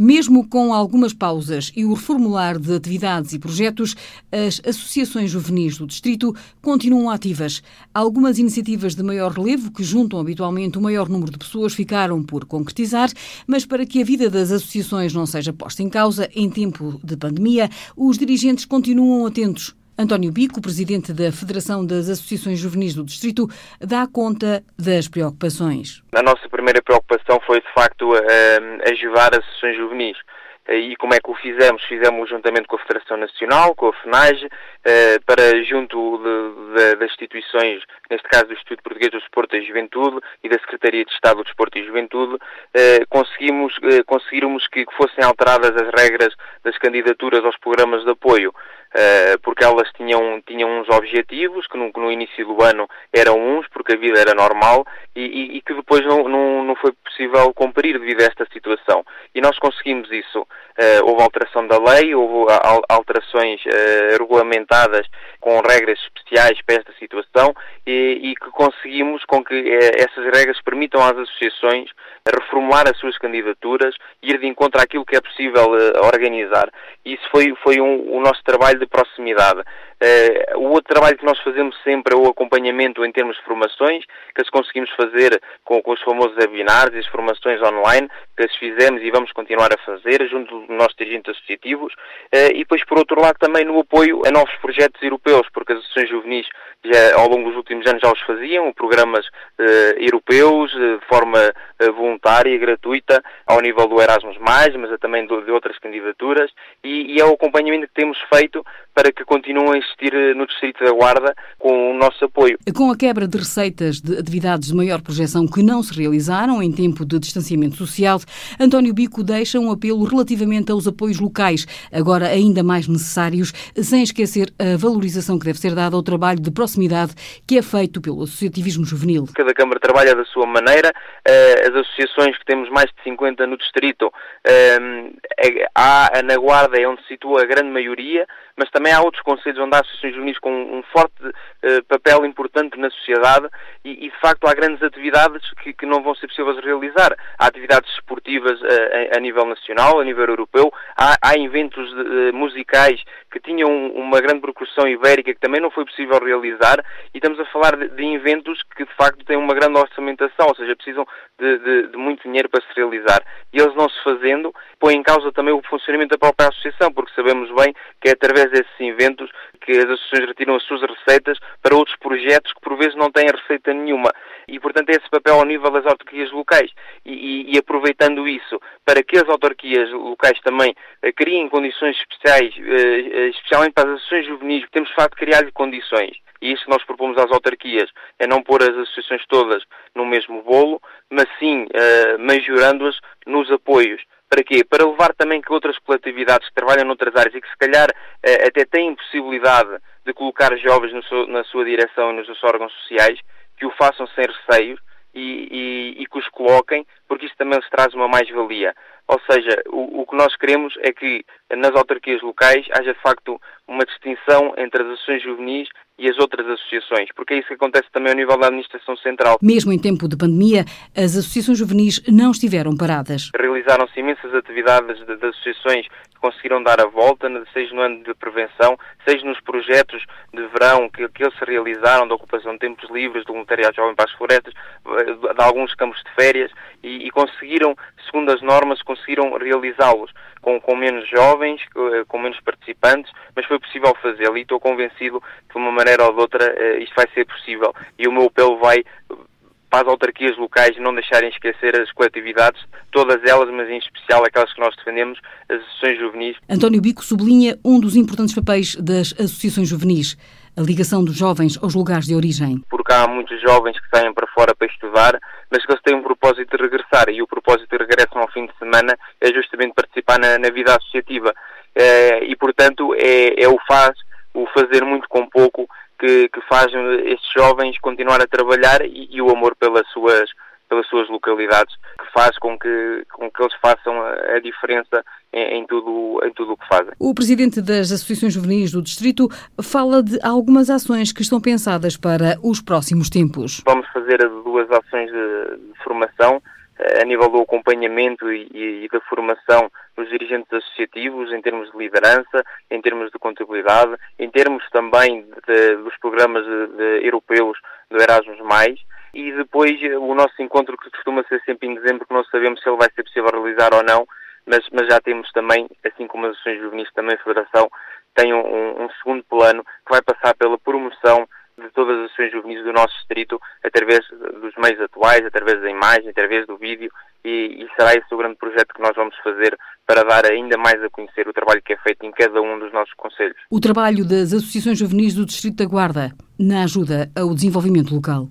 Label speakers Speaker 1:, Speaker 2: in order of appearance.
Speaker 1: Mesmo com algumas pausas e o reformular de atividades e projetos, as associações juvenis do Distrito continuam ativas. Algumas iniciativas de maior relevo, que juntam habitualmente o maior número de pessoas, ficaram por concretizar, mas para que a vida das associações não seja posta em causa em tempo de pandemia, os dirigentes continuam atentos António Bico, presidente da Federação das Associações Juvenis do Distrito, dá conta das preocupações.
Speaker 2: A nossa primeira preocupação foi, de facto, ajudar as associações juvenis. E como é que o fizemos? Fizemos juntamente com a Federação Nacional, com a FNAG, eh, para junto de, de, das instituições, neste caso do Instituto Português do Desporto e Juventude e da Secretaria de Estado do Desporto e Juventude, eh, conseguimos, eh, conseguirmos que fossem alteradas as regras das candidaturas aos programas de apoio. Uh, porque elas tinham, tinham uns objetivos que no, no, início do ano eram uns, porque a vida era normal, e, e, e que depois não, não, não, foi possível cumprir devido a esta situação. E nós conseguimos isso. Uh, houve alteração da lei, houve alterações uh, regulamentadas com regras especiais para esta situação e, e que conseguimos com que essas regras permitam às associações reformular as suas candidaturas e ir de encontro àquilo que é possível organizar. Isso foi, foi um, o nosso trabalho de proximidade. Uh, o outro trabalho que nós fazemos sempre é o acompanhamento em termos de formações, que as conseguimos fazer com, com os famosos webinars e as formações online, que as fizemos e vamos continuar a fazer junto dos nossos dirigentes associativos, uh, e depois, por outro lado, também no apoio a novos projetos europeus, porque as associações juvenis já, ao longo dos últimos anos já os faziam, programas uh, europeus, de forma voluntária e gratuita, ao nível do Erasmus+, mas também de, de outras candidaturas, e, e é o acompanhamento que temos feito para que continuem a existir eh, no Distrito da Guarda com o nosso apoio.
Speaker 1: Com a quebra de receitas de atividades de maior projeção que não se realizaram em tempo de distanciamento social, António Bico deixa um apelo relativamente aos apoios locais, agora ainda mais necessários, sem esquecer a valorização que deve ser dada ao trabalho de proximidade que é feito pelo associativismo juvenil.
Speaker 2: Cada Câmara trabalha da sua maneira, eh, as associações que temos mais de 50 no Distrito, eh, há na Guarda é onde se situa a grande maioria, mas também há outros conselhos onde há associações juvenis com um forte uh, papel importante na sociedade e, de facto há grandes atividades que, não vão ser possíveis realizar. Há atividades esportivas uh, a, nível nacional, a nível europeu, há, eventos musicais que tinham uma grande percussão ibérica que também não foi possível realizar e estamos a falar de, de eventos que de facto têm uma grande orçamentação, ou seja, precisam de, de, de muito dinheiro para se realizar. E eles não se fazendo, põe em causa também o funcionamento da própria associação, porque sabemos bem que é através desses eventos que as associações retiram as suas receitas para outros projetos que por vezes não têm receita nenhuma. E, portanto, esse papel ao nível das autarquias locais. E, e, e aproveitando isso, para que as autarquias locais também uh, criem condições especiais, uh, especialmente para as associações juvenis, temos de facto criar-lhe condições. E isso nós propomos às autarquias é não pôr as associações todas no mesmo bolo, mas sim majorando-as nos apoios. Para quê? Para levar também que outras coletividades que trabalham noutras áreas e que se calhar eh, até têm possibilidade de colocar jovens seu, na sua direção e nos seus órgãos sociais, que o façam sem receios e, e, e que os coloquem, porque isso também se traz uma mais-valia. Ou seja, o, o, que nós queremos é que nas autarquias locais haja de facto uma distinção entre as associações juvenis e as outras associações, porque é isso que acontece também ao nível da administração central.
Speaker 1: Mesmo em tempo de pandemia, as associações juvenis não estiveram paradas.
Speaker 2: Realizaram-se imensas atividades de, de, associações que conseguiram dar a volta, seja no ano de prevenção, seja nos projetos de verão que, que eles se realizaram, da ocupação de tempos livres, do voluntariado jovem para as florestas, de, de alguns campos de férias, e, e conseguiram, segundo as normas, conseguiram realizá-los com, com menos jovens, com menos participantes, mas foi possível fazê-lo e estou convencido que de uma maneira ou de outra eh, isto vai ser possível e o meu apelo vai para as autarquias locais não deixarem esquecer as coletividades, todas elas, mas em especial aquelas que nós defendemos, as associações juvenis.
Speaker 1: António Bico sublinha um dos importantes papéis das associações juvenis, a ligação dos jovens aos lugares de origem.
Speaker 2: Porque há muitos jovens que saem para fora para estudar, mas que eles têm um propósito de regressar e o propósito de regresso ao fim de semana é justamente participar na, na vida associativa. É, e, portanto, é, é o faz, o fazer muito com pouco que, que faz estes jovens continuar a trabalhar e, e, o amor pelas suas, pelas suas localidades que faz com que, com que eles façam a, a diferença em, em, tudo, em tudo o que fazem.
Speaker 1: O Presidente das Associações Juvenis do Distrito fala de algumas ações que estão pensadas para os próximos tempos.
Speaker 2: Vamos fazer duas ações de, de formação nível do acompanhamento e, e, da formação os dirigentes associativos em termos de liderança, em termos de contabilidade, em termos também de, de, dos programas de, europeus do Erasmus+, e depois o nosso encontro que costuma ser sempre em dezembro, que não sabemos se ele vai ser possível realizar ou não, mas, mas já temos também, assim como as ações juvenis, também a Federação tem um, um segundo plano que vai passar pela promoção de todas as ações juvenis do nosso distrito através dos meios atuais, através da imagem, através do vídeo e, e, será esse o grande projeto que nós vamos fazer para dar ainda mais a conhecer o trabalho que é feito em cada um dos nossos conselhos.
Speaker 1: O trabalho das associações juvenis do Distrito da Guarda na ajuda ao desenvolvimento local.